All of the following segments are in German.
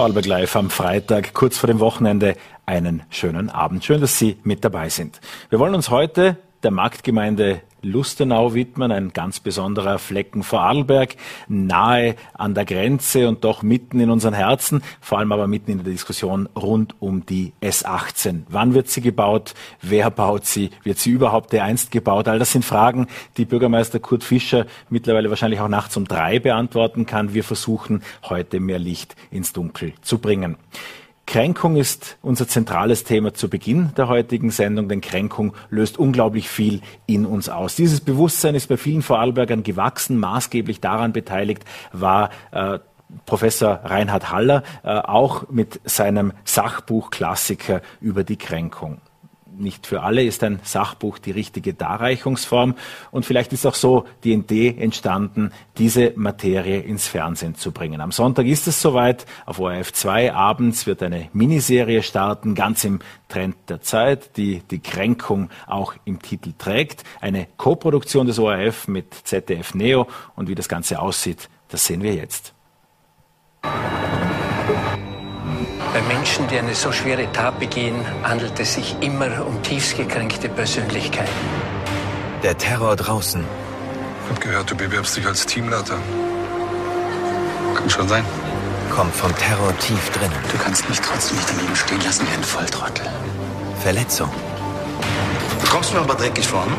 Vorarlberg Live am Freitag, kurz vor dem Wochenende. Einen schönen Abend. Schön, dass Sie mit dabei sind. Wir wollen uns heute der Marktgemeinde Lustenau widmen, ein ganz besonderer Flecken Vorarlberg, nahe an der Grenze und doch mitten in unseren Herzen, vor allem aber mitten in der Diskussion rund um die S18. Wann wird sie gebaut? Wer baut sie? Wird sie überhaupt dereinst gebaut? All das sind Fragen, die Bürgermeister Kurt Fischer mittlerweile wahrscheinlich auch nachts um drei beantworten kann. Wir versuchen heute mehr Licht ins Dunkel zu bringen. Kränkung ist unser zentrales Thema zu Beginn der heutigen Sendung, denn Kränkung löst unglaublich viel in uns aus. Dieses Bewusstsein ist bei vielen Vorarlbergern gewachsen. Maßgeblich daran beteiligt war äh, Professor Reinhard Haller, äh, auch mit seinem Sachbuch Klassiker über die Kränkung nicht für alle ist ein Sachbuch die richtige Darreichungsform. Und vielleicht ist auch so die Idee entstanden, diese Materie ins Fernsehen zu bringen. Am Sonntag ist es soweit. Auf ORF 2 abends wird eine Miniserie starten, ganz im Trend der Zeit, die die Kränkung auch im Titel trägt. Eine Koproduktion des ORF mit ZDF Neo. Und wie das Ganze aussieht, das sehen wir jetzt. Menschen, die eine so schwere Tat begehen, handelt es sich immer um tiefst gekränkte Persönlichkeiten. Der Terror draußen. Ich hab gehört, du bewirbst dich als Teamleiter. Kann schon sein. Kommt vom Terror tief drinnen. Du kannst mich trotzdem nicht daneben stehen lassen wie ein Volltrottel. Verletzung. Du kommst mir aber dreckig vor, ne?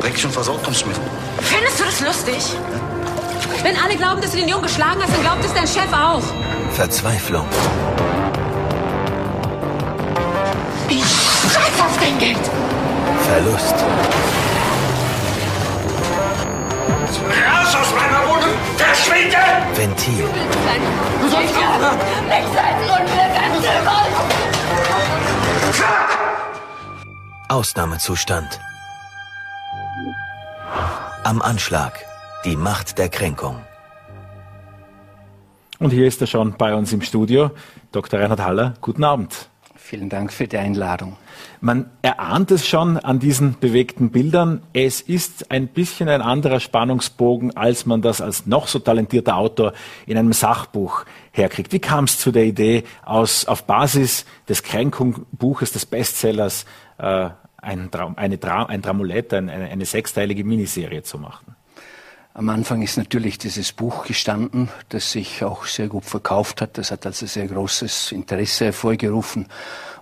Dreckig und versaut kommst du mir. Findest du das lustig? Wenn alle glauben, dass du den Jungen geschlagen hast, dann glaubt es dein Chef auch. Verzweiflung. Dein Geld. Verlust. Raus aus meiner Wohnung! Verschwinde! Ventil. Du sollst aufhören. Nicht sein Unglück Ausnahmezustand. Am Anschlag. Die Macht der Kränkung. Und hier ist er schon bei uns im Studio. Dr. Reinhard Haller, guten Abend. Vielen Dank für die Einladung. Man erahnt es schon an diesen bewegten Bildern. Es ist ein bisschen ein anderer Spannungsbogen, als man das als noch so talentierter Autor in einem Sachbuch herkriegt. Wie kam es zu der Idee, aus, auf Basis des Kränkungbuches, des Bestsellers, äh, ein, Dra eine Dra ein Dramulett, eine, eine sechsteilige Miniserie zu machen? Am Anfang ist natürlich dieses Buch gestanden, das sich auch sehr gut verkauft hat. Das hat also sehr großes Interesse hervorgerufen.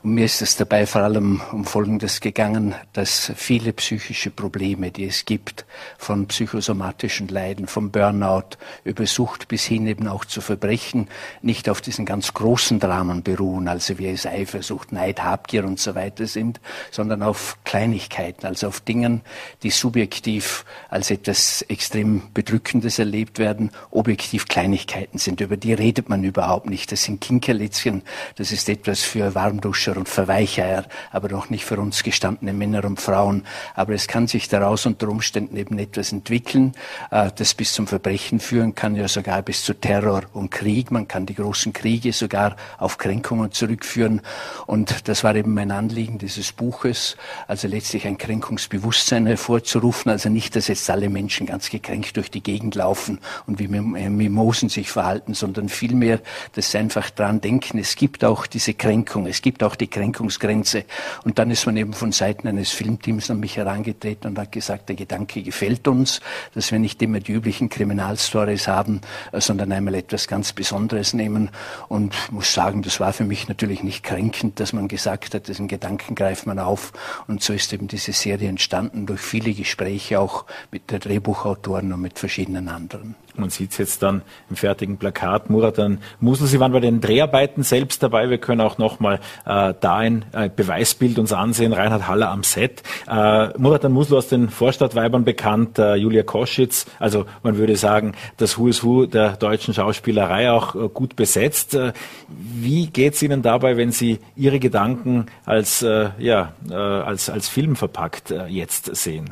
Und mir ist es dabei vor allem um Folgendes gegangen, dass viele psychische Probleme, die es gibt, von psychosomatischen Leiden, vom Burnout über Sucht bis hin eben auch zu Verbrechen, nicht auf diesen ganz großen Dramen beruhen, also wie es Eifersucht, Neid, Habgier und so weiter sind, sondern auf Kleinigkeiten, also auf Dingen, die subjektiv als etwas extrem Bedrückendes erlebt werden, objektiv Kleinigkeiten sind. Über die redet man überhaupt nicht. Das sind Kinkerlitzchen, das ist etwas für Warmduscher und Verweicheier, aber noch nicht für uns gestandene Männer und Frauen. Aber es kann sich daraus unter Umständen eben etwas entwickeln, äh, das bis zum Verbrechen führen kann, ja sogar bis zu Terror und Krieg. Man kann die großen Kriege sogar auf Kränkungen zurückführen. Und das war eben mein Anliegen dieses Buches, also letztlich ein Kränkungsbewusstsein hervorzurufen. Also nicht, dass jetzt alle Menschen ganz gekränkt durch die Gegend laufen und wie Mimosen sich verhalten, sondern vielmehr, dass sie einfach dran denken, es gibt auch diese Kränkung, es gibt auch die Kränkungsgrenze. Und dann ist man eben von Seiten eines Filmteams an mich herangetreten und hat gesagt, der Gedanke gefällt uns, dass wir nicht immer die üblichen Kriminalstories haben, äh, sondern einmal etwas ganz Besonderes nehmen. Und muss sagen, das war für mich natürlich nicht kränkend, dass man gesagt hat, diesen Gedanken greift man auf. Und so ist eben diese Serie entstanden durch viele Gespräche auch mit den Drehbuchautoren und mit verschiedenen anderen. Man sieht es jetzt dann im fertigen Plakat. Muratan Musel, Sie waren bei den Dreharbeiten selbst dabei. Wir können auch nochmal äh, da ein äh, Beweisbild uns ansehen. Reinhard Haller am Set. Äh, Muratan Musel aus den Vorstadtweibern bekannt, äh, Julia Koschitz. Also man würde sagen, das Who is Who der deutschen Schauspielerei auch äh, gut besetzt. Äh, wie geht es Ihnen dabei, wenn Sie Ihre Gedanken als, äh, ja, äh, als, als Film verpackt äh, jetzt sehen?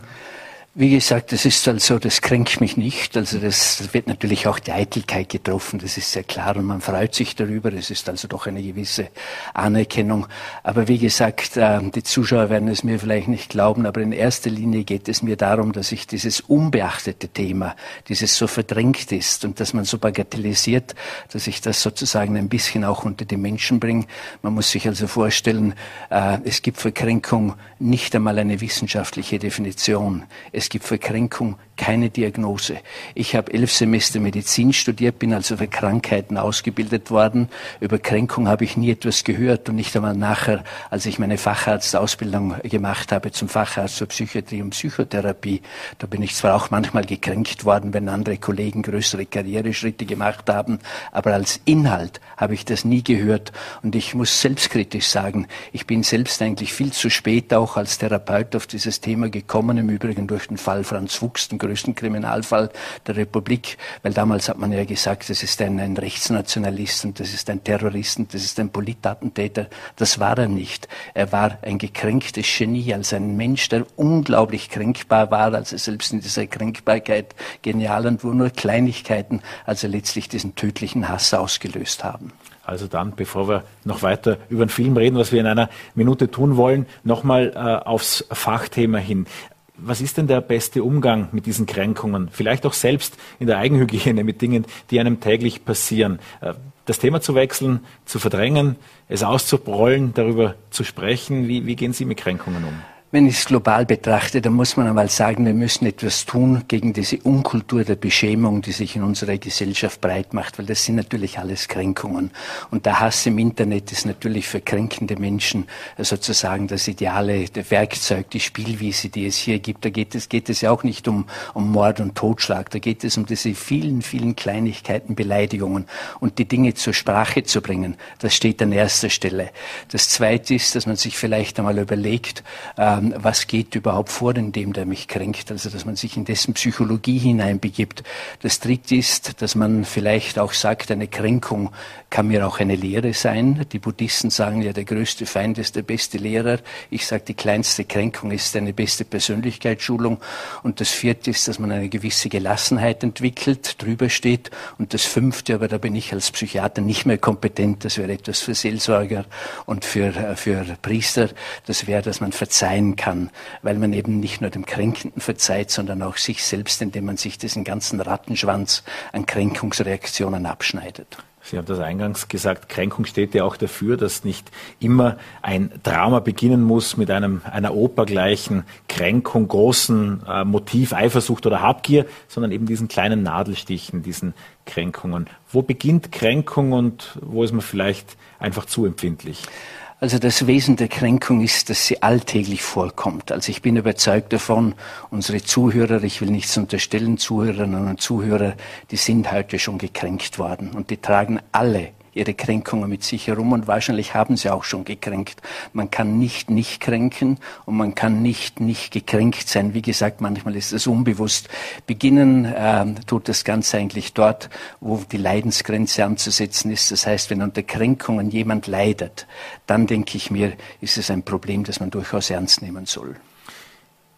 Wie gesagt, das ist also, das kränkt mich nicht. Also das wird natürlich auch die Eitelkeit getroffen. Das ist sehr klar und man freut sich darüber. Es ist also doch eine gewisse Anerkennung. Aber wie gesagt, äh, die Zuschauer werden es mir vielleicht nicht glauben, aber in erster Linie geht es mir darum, dass ich dieses unbeachtete Thema, dieses so verdrängt ist und dass man so bagatellisiert, dass ich das sozusagen ein bisschen auch unter die Menschen bringe. Man muss sich also vorstellen, äh, es gibt für Kränkung nicht einmal eine wissenschaftliche Definition. Es es gibt für Kränkung keine Diagnose. Ich habe elf Semester Medizin studiert, bin also für Krankheiten ausgebildet worden. Über Kränkung habe ich nie etwas gehört und nicht einmal nachher, als ich meine Facharztausbildung gemacht habe zum Facharzt für Psychiatrie und Psychotherapie. Da bin ich zwar auch manchmal gekränkt worden, wenn andere Kollegen größere Karriereschritte gemacht haben, aber als Inhalt habe ich das nie gehört und ich muss selbstkritisch sagen, ich bin selbst eigentlich viel zu spät auch als Therapeut auf dieses Thema gekommen, im Übrigen durch den Fall Franz Fuchs, größten Kriminalfall der Republik, weil damals hat man ja gesagt, das ist ein, ein Rechtsnationalist und das ist ein Terrorist und das ist ein Politattentäter. Das war er nicht. Er war ein gekränktes Genie, als ein Mensch, der unglaublich kränkbar war, also selbst in dieser Kränkbarkeit genial und wo nur Kleinigkeiten also letztlich diesen tödlichen Hass ausgelöst haben. Also dann, bevor wir noch weiter über den Film reden, was wir in einer Minute tun wollen, nochmal äh, aufs Fachthema hin. Was ist denn der beste Umgang mit diesen Kränkungen? Vielleicht auch selbst in der Eigenhygiene mit Dingen, die einem täglich passieren. Äh, das Thema zu wechseln, zu verdrängen, es auszubrollen, darüber zu sprechen. Wie, wie gehen Sie mit Kränkungen um? Wenn ich es global betrachte, dann muss man einmal sagen, wir müssen etwas tun gegen diese Unkultur der Beschämung, die sich in unserer Gesellschaft breit macht, weil das sind natürlich alles Kränkungen. Und der Hass im Internet ist natürlich für kränkende Menschen sozusagen das ideale das Werkzeug, die Spielwiese, die es hier gibt. Da geht es, geht es ja auch nicht um, um Mord und Totschlag, da geht es um diese vielen, vielen Kleinigkeiten, Beleidigungen und die Dinge zur Sprache zu bringen. Das steht an erster Stelle. Das Zweite ist, dass man sich vielleicht einmal überlegt, ähm, was geht überhaupt vor in dem, der mich kränkt, also dass man sich in dessen Psychologie hineinbegibt. Das Dritte ist, dass man vielleicht auch sagt, eine Kränkung kann mir auch eine Lehre sein. Die Buddhisten sagen ja, der größte Feind ist der beste Lehrer. Ich sage, die kleinste Kränkung ist eine beste Persönlichkeitsschulung. Und das Vierte ist, dass man eine gewisse Gelassenheit entwickelt, drüber steht. Und das Fünfte, aber da bin ich als Psychiater nicht mehr kompetent, das wäre etwas für Seelsorger und für, äh, für Priester, das wäre, dass man verzeihen kann, weil man eben nicht nur dem Kränkenden verzeiht, sondern auch sich selbst, indem man sich diesen ganzen Rattenschwanz an Kränkungsreaktionen abschneidet. Sie haben das eingangs gesagt, Kränkung steht ja auch dafür, dass nicht immer ein Drama beginnen muss mit einem, einer opergleichen Kränkung, großen äh, Motiv, Eifersucht oder Habgier, sondern eben diesen kleinen Nadelstichen, diesen Kränkungen. Wo beginnt Kränkung und wo ist man vielleicht einfach zu empfindlich? Also das Wesen der Kränkung ist, dass sie alltäglich vorkommt. Also ich bin überzeugt davon, unsere Zuhörer, ich will nichts unterstellen, Zuhörerinnen und Zuhörer, die sind heute schon gekränkt worden und die tragen alle ihre Kränkungen mit sich herum und wahrscheinlich haben sie auch schon gekränkt. Man kann nicht nicht kränken und man kann nicht nicht gekränkt sein. Wie gesagt, manchmal ist es unbewusst. Beginnen äh, tut das Ganze eigentlich dort, wo die Leidensgrenze anzusetzen ist. Das heißt, wenn unter Kränkungen jemand leidet, dann denke ich mir, ist es ein Problem, das man durchaus ernst nehmen soll.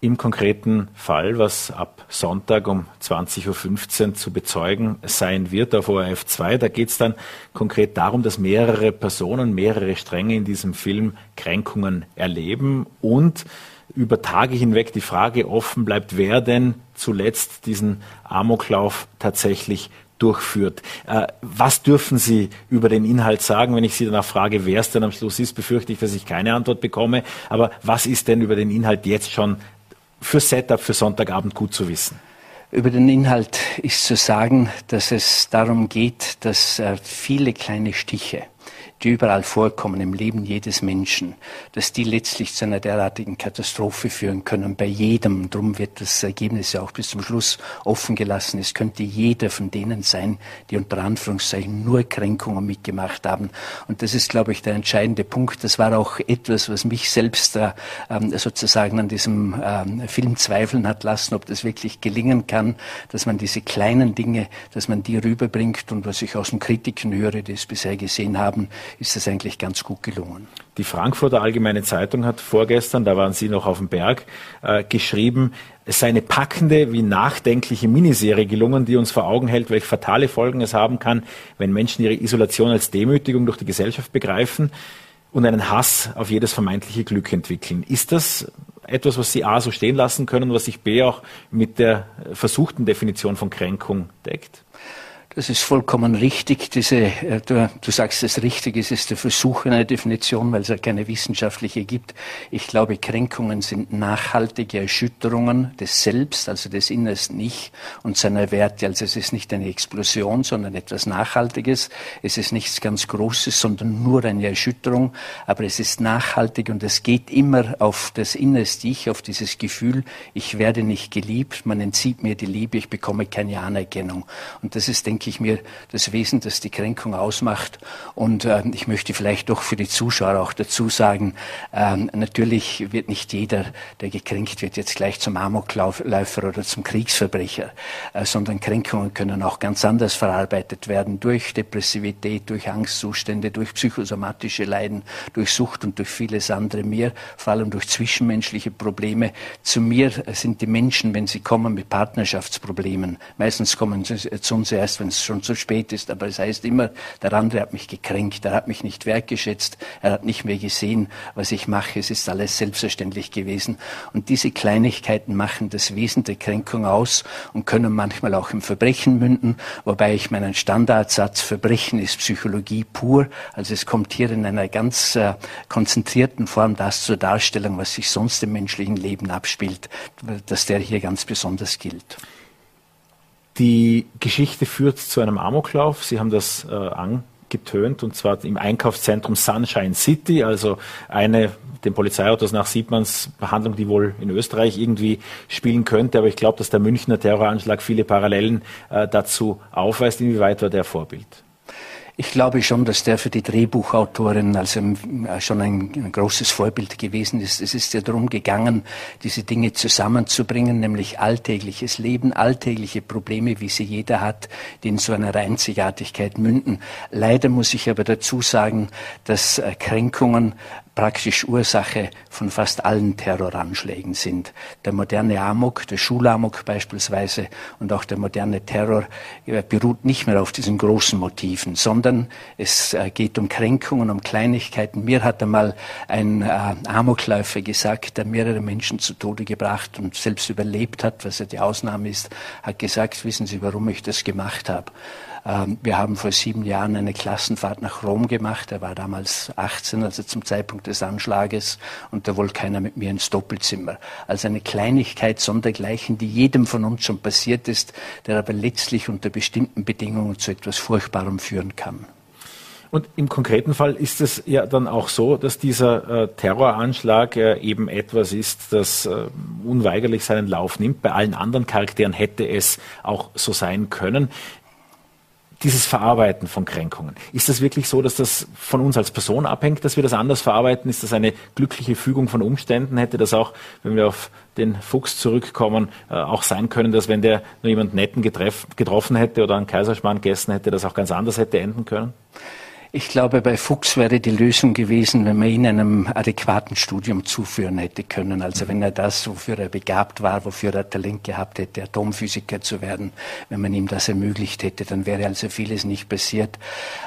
Im konkreten Fall, was ab Sonntag um 20.15 Uhr zu bezeugen sein wird auf ORF 2, da geht es dann konkret darum, dass mehrere Personen, mehrere Stränge in diesem Film Kränkungen erleben und über Tage hinweg die Frage offen bleibt, wer denn zuletzt diesen Amoklauf tatsächlich durchführt. Äh, was dürfen Sie über den Inhalt sagen? Wenn ich Sie danach frage, wer es denn am Schluss ist, befürchte ich, dass ich keine Antwort bekomme. Aber was ist denn über den Inhalt jetzt schon für Setup für Sonntagabend gut zu wissen? Über den Inhalt ist zu sagen, dass es darum geht, dass äh, viele kleine Stiche die überall vorkommen im Leben jedes Menschen, dass die letztlich zu einer derartigen Katastrophe führen können, bei jedem. Darum wird das Ergebnis ja auch bis zum Schluss offen gelassen. Es könnte jeder von denen sein, die unter Anführungszeichen nur Kränkungen mitgemacht haben. Und das ist, glaube ich, der entscheidende Punkt. Das war auch etwas, was mich selbst äh, sozusagen an diesem äh, Film zweifeln hat lassen, ob das wirklich gelingen kann, dass man diese kleinen Dinge, dass man die rüberbringt und was ich aus den Kritiken höre, die es bisher gesehen haben, ist das eigentlich ganz gut gelungen. Die Frankfurter Allgemeine Zeitung hat vorgestern, da waren Sie noch auf dem Berg, äh, geschrieben, es sei eine packende wie nachdenkliche Miniserie gelungen, die uns vor Augen hält, welche fatale Folgen es haben kann, wenn Menschen ihre Isolation als Demütigung durch die Gesellschaft begreifen und einen Hass auf jedes vermeintliche Glück entwickeln. Ist das etwas, was Sie A so stehen lassen können, was sich B auch mit der versuchten Definition von Kränkung deckt? Das ist vollkommen richtig. Diese, äh, du, du sagst es richtig, es ist der Versuch einer Definition, weil es ja keine wissenschaftliche gibt. Ich glaube, Kränkungen sind nachhaltige Erschütterungen des Selbst, also des innersten Ich und seiner Werte. Also es ist nicht eine Explosion, sondern etwas Nachhaltiges. Es ist nichts ganz Großes, sondern nur eine Erschütterung. Aber es ist nachhaltig und es geht immer auf das innerste Ich, auf dieses Gefühl, ich werde nicht geliebt, man entzieht mir die Liebe, ich bekomme keine Anerkennung. Und das ist, denke denke ich mir, das Wesen, das die Kränkung ausmacht. Und äh, ich möchte vielleicht doch für die Zuschauer auch dazu sagen, äh, natürlich wird nicht jeder, der gekränkt wird, jetzt gleich zum Amokläufer oder zum Kriegsverbrecher, äh, sondern Kränkungen können auch ganz anders verarbeitet werden durch Depressivität, durch Angstzustände, durch psychosomatische Leiden, durch Sucht und durch vieles andere mehr, vor allem durch zwischenmenschliche Probleme. Zu mir sind die Menschen, wenn sie kommen mit Partnerschaftsproblemen, meistens kommen sie zu uns erst, wenn es schon zu spät ist. Aber es heißt immer, der andere hat mich gekränkt, er hat mich nicht wertgeschätzt, er hat nicht mehr gesehen, was ich mache. Es ist alles selbstverständlich gewesen. Und diese Kleinigkeiten machen das Wesen der Kränkung aus und können manchmal auch im Verbrechen münden, wobei ich meinen Standardsatz Verbrechen ist Psychologie pur. Also es kommt hier in einer ganz äh, konzentrierten Form das zur Darstellung, was sich sonst im menschlichen Leben abspielt, dass der hier ganz besonders gilt. Die Geschichte führt zu einem Amoklauf. Sie haben das äh, angetönt und zwar im Einkaufszentrum Sunshine City, also eine den Polizeiautos nach sieht Behandlung, die wohl in Österreich irgendwie spielen könnte. Aber ich glaube, dass der Münchner Terroranschlag viele Parallelen äh, dazu aufweist. Inwieweit war der Vorbild? Ich glaube schon, dass der für die Drehbuchautorin also äh, schon ein, ein, großes Vorbild gewesen ist. Es ist ja darum gegangen, diese Dinge zusammenzubringen, nämlich alltägliches Leben, alltägliche Probleme, wie sie jeder hat, die in so einer Einzigartigkeit münden. Leider muss ich aber dazu sagen, dass äh, Kränkungen praktisch Ursache von fast allen Terroranschlägen sind. Der moderne Amok, der Schulamok beispielsweise und auch der moderne Terror beruht nicht mehr auf diesen großen Motiven, sondern es äh, geht um Kränkungen, um Kleinigkeiten. Mir hat einmal ein äh, Amokläufer gesagt, der mehrere Menschen zu Tode gebracht und selbst überlebt hat, was ja die Ausnahme ist, hat gesagt, wissen Sie, warum ich das gemacht habe? Ähm, wir haben vor sieben Jahren eine Klassenfahrt nach Rom gemacht. Er war damals 18, also zum Zeitpunkt des Anschlages, und da wollte keiner mit mir ins Doppelzimmer. Also eine Kleinigkeit sondergleichen, die jedem von uns schon passiert ist, der aber letztlich unter bestimmten Bedingungen zu etwas Furchtbarem führen kann. Und im konkreten Fall ist es ja dann auch so, dass dieser äh, Terroranschlag äh, eben etwas ist, das äh, unweigerlich seinen Lauf nimmt. Bei allen anderen Charakteren hätte es auch so sein können dieses Verarbeiten von Kränkungen. Ist das wirklich so, dass das von uns als Person abhängt, dass wir das anders verarbeiten? Ist das eine glückliche Fügung von Umständen? Hätte das auch, wenn wir auf den Fuchs zurückkommen, äh, auch sein können, dass wenn der nur jemand Netten getroffen hätte oder einen Kaiserschmarrn gegessen hätte, das auch ganz anders hätte enden können? Ich glaube, bei Fuchs wäre die Lösung gewesen, wenn man ihn einem adäquaten Studium zuführen hätte können. Also wenn er das, wofür er begabt war, wofür er Talent gehabt hätte, Atomphysiker zu werden, wenn man ihm das ermöglicht hätte, dann wäre also vieles nicht passiert.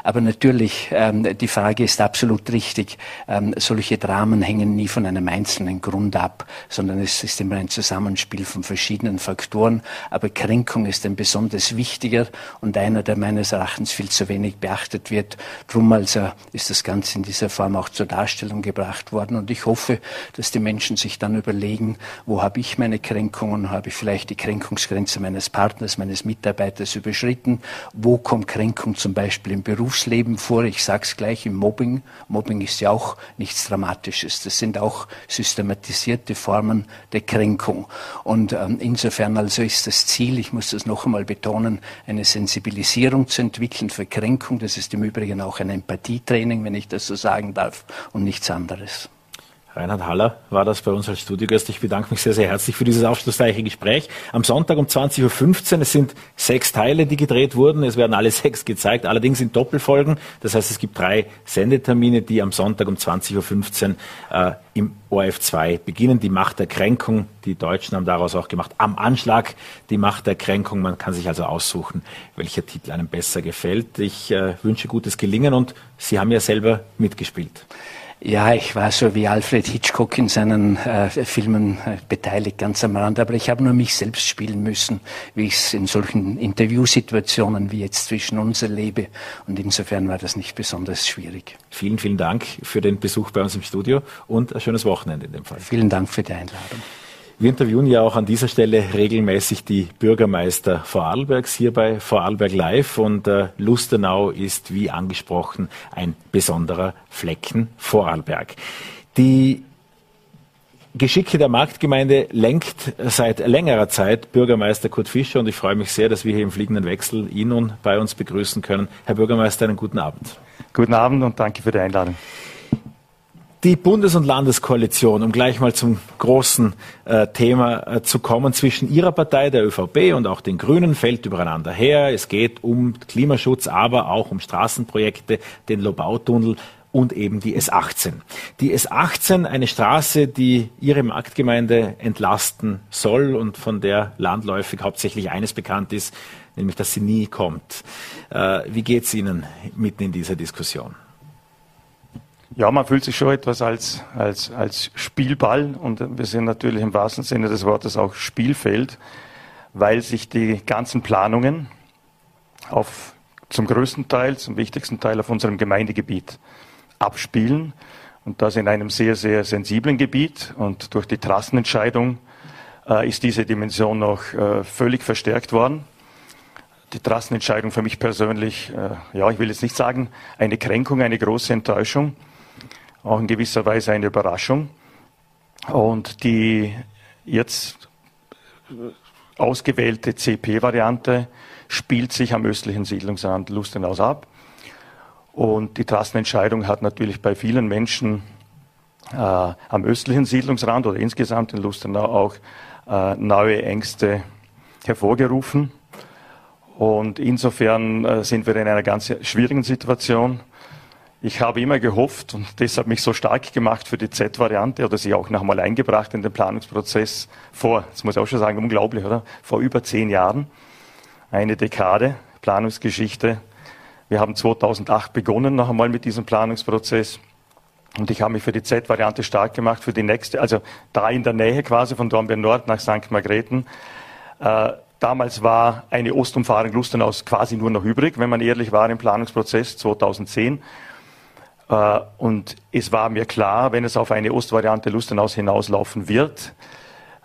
Aber natürlich, ähm, die Frage ist absolut richtig. Ähm, solche Dramen hängen nie von einem einzelnen Grund ab, sondern es ist immer ein Zusammenspiel von verschiedenen Faktoren. Aber Kränkung ist ein besonders wichtiger und einer, der meines Erachtens viel zu wenig beachtet wird. Drum also ist das Ganze in dieser Form auch zur Darstellung gebracht worden. Und ich hoffe, dass die Menschen sich dann überlegen, wo habe ich meine Kränkungen, habe ich vielleicht die Kränkungsgrenze meines Partners, meines Mitarbeiters überschritten, wo kommt Kränkung zum Beispiel im Berufsleben vor. Ich sage es gleich im Mobbing. Mobbing ist ja auch nichts Dramatisches. Das sind auch systematisierte Formen der Kränkung. Und ähm, insofern also ist das Ziel, ich muss das noch einmal betonen, eine Sensibilisierung zu entwickeln für Kränkung. Das ist im Übrigen auch ein ein Empathietraining, wenn ich das so sagen darf, und nichts anderes. Reinhard Haller war das bei uns als Studiogast. Ich bedanke mich sehr, sehr herzlich für dieses aufschlussreiche Gespräch. Am Sonntag um 20.15 Uhr, es sind sechs Teile, die gedreht wurden. Es werden alle sechs gezeigt, allerdings in Doppelfolgen. Das heißt, es gibt drei Sendetermine, die am Sonntag um 20.15 Uhr äh, im ORF 2 beginnen. Die Macht der Kränkung, die Deutschen haben daraus auch gemacht. Am Anschlag, die Macht der Kränkung. Man kann sich also aussuchen, welcher Titel einem besser gefällt. Ich äh, wünsche gutes Gelingen und Sie haben ja selber mitgespielt. Ja, ich war so wie Alfred Hitchcock in seinen äh, Filmen äh, beteiligt, ganz am Rand, aber ich habe nur mich selbst spielen müssen, wie ich es in solchen Interviewsituationen wie jetzt zwischen uns erlebe. Und insofern war das nicht besonders schwierig. Vielen, vielen Dank für den Besuch bei uns im Studio und ein schönes Wochenende in dem Fall. Vielen Dank für die Einladung. Wir interviewen ja auch an dieser Stelle regelmäßig die Bürgermeister Vorarlbergs hier bei Vorarlberg Live und äh, Lustenau ist wie angesprochen ein besonderer Flecken Vorarlberg. Die Geschicke der Marktgemeinde lenkt seit längerer Zeit Bürgermeister Kurt Fischer und ich freue mich sehr, dass wir hier im fliegenden Wechsel ihn nun bei uns begrüßen können. Herr Bürgermeister, einen guten Abend. Guten Abend und danke für die Einladung. Die Bundes- und Landeskoalition, um gleich mal zum großen äh, Thema äh, zu kommen, zwischen Ihrer Partei, der ÖVP und auch den Grünen, fällt übereinander her. Es geht um Klimaschutz, aber auch um Straßenprojekte, den Lobautunnel und eben die S18. Die S18, eine Straße, die Ihre Marktgemeinde entlasten soll und von der landläufig hauptsächlich eines bekannt ist, nämlich dass sie nie kommt. Äh, wie geht es Ihnen mitten in dieser Diskussion? Ja, man fühlt sich schon etwas als, als, als Spielball und wir sind natürlich im wahrsten Sinne des Wortes auch Spielfeld, weil sich die ganzen Planungen auf, zum größten Teil, zum wichtigsten Teil auf unserem Gemeindegebiet abspielen und das in einem sehr, sehr sensiblen Gebiet und durch die Trassenentscheidung äh, ist diese Dimension noch äh, völlig verstärkt worden. Die Trassenentscheidung für mich persönlich, äh, ja, ich will jetzt nicht sagen, eine Kränkung, eine große Enttäuschung auch in gewisser Weise eine Überraschung. Und die jetzt ausgewählte CP-Variante spielt sich am östlichen Siedlungsrand Lustenaus ab. Und die Trassenentscheidung hat natürlich bei vielen Menschen äh, am östlichen Siedlungsrand oder insgesamt in Lustenau auch äh, neue Ängste hervorgerufen. Und insofern äh, sind wir in einer ganz schwierigen Situation. Ich habe immer gehofft und deshalb mich so stark gemacht für die Z-Variante oder sie auch noch einmal eingebracht in den Planungsprozess vor, das muss ich auch schon sagen, unglaublich, oder? Vor über zehn Jahren. Eine Dekade Planungsgeschichte. Wir haben 2008 begonnen noch einmal mit diesem Planungsprozess. Und ich habe mich für die Z-Variante stark gemacht, für die nächste, also da in der Nähe quasi von Dornbirn Nord nach St. Margrethen. Äh, damals war eine Ostumfahrung Lustenaus quasi nur noch übrig, wenn man ehrlich war im Planungsprozess 2010. Äh, und es war mir klar, wenn es auf eine Ostvariante Lustenhaus hinauslaufen wird,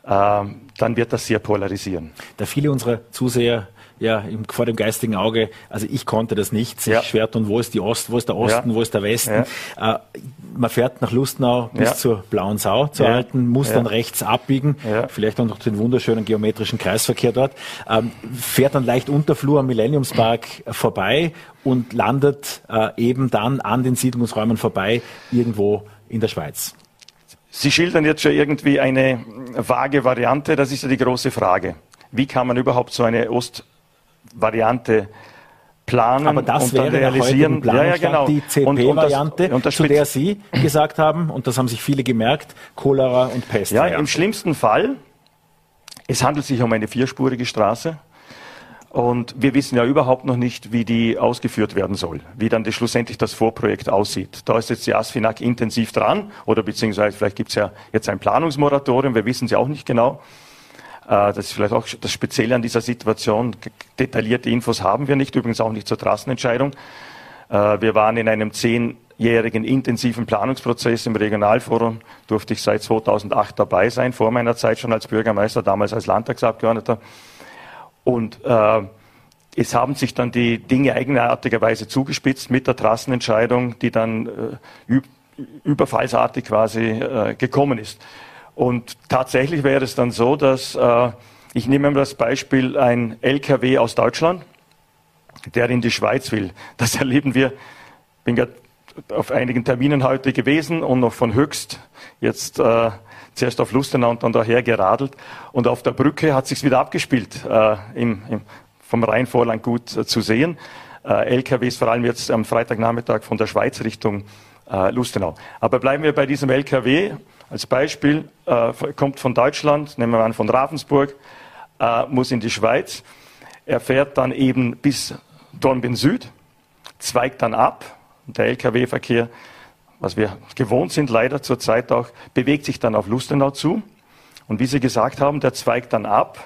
äh, dann wird das sehr polarisieren. Da viele unserer Zuseher ja, im, vor dem geistigen Auge, also ich konnte das nicht, sich ja. schwer tun, wo ist die Ost, wo ist der Osten, ja. wo ist der Westen. Ja. Äh, man fährt nach Lustenau bis zur Blauen Sau, zur alten, muss dann rechts abbiegen, vielleicht auch noch den wunderschönen geometrischen Kreisverkehr dort, ähm, fährt dann leicht Unterflur am Millenniumspark vorbei und landet äh, eben dann an den Siedlungsräumen vorbei irgendwo in der Schweiz. Sie schildern jetzt schon irgendwie eine vage Variante, das ist ja die große Frage. Wie kann man überhaupt so eine Ost Variante planen Aber das und wäre dann realisieren. Ja, ja, genau. die CP-Variante, zu der Sie gesagt haben, und das haben sich viele gemerkt, Cholera und Pest. Ja, im schlimmsten Fall, es handelt sich um eine vierspurige Straße. Und wir wissen ja überhaupt noch nicht, wie die ausgeführt werden soll, wie dann das, schlussendlich das Vorprojekt aussieht. Da ist jetzt die ASFINAG intensiv dran, oder beziehungsweise vielleicht gibt es ja jetzt ein Planungsmoratorium, wir wissen es ja auch nicht genau. Äh, das ist vielleicht auch das Spezielle an dieser Situation. Detaillierte Infos haben wir nicht, übrigens auch nicht zur Trassenentscheidung. Äh, wir waren in einem zehnjährigen intensiven Planungsprozess im Regionalforum, durfte ich seit 2008 dabei sein, vor meiner Zeit schon als Bürgermeister, damals als Landtagsabgeordneter. Und äh, es haben sich dann die Dinge eigenartigerweise zugespitzt mit der Trassenentscheidung, die dann äh, überfallsartig quasi äh, gekommen ist. Und tatsächlich wäre es dann so, dass, äh, ich nehme mal das Beispiel, ein LKW aus Deutschland, der in die Schweiz will. Das erleben wir, bin gerade auf einigen Terminen heute gewesen und noch von Höchst jetzt äh, zuerst auf Lustenau und dann daher geradelt. Und auf der Brücke hat sich's wieder abgespielt, äh, im, im, vom Rheinvorland gut äh, zu sehen. Äh, LKWs vor allem jetzt am Freitagnachmittag von der Schweiz Richtung äh, Lustenau. Aber bleiben wir bei diesem LKW. Als Beispiel äh, kommt von Deutschland, nehmen wir an von Ravensburg, äh, muss in die Schweiz. Er fährt dann eben bis Dornbin Süd, zweigt dann ab. Der Lkw-Verkehr, was wir gewohnt sind, leider zurzeit auch, bewegt sich dann auf Lustenau zu. Und wie Sie gesagt haben, der zweigt dann ab,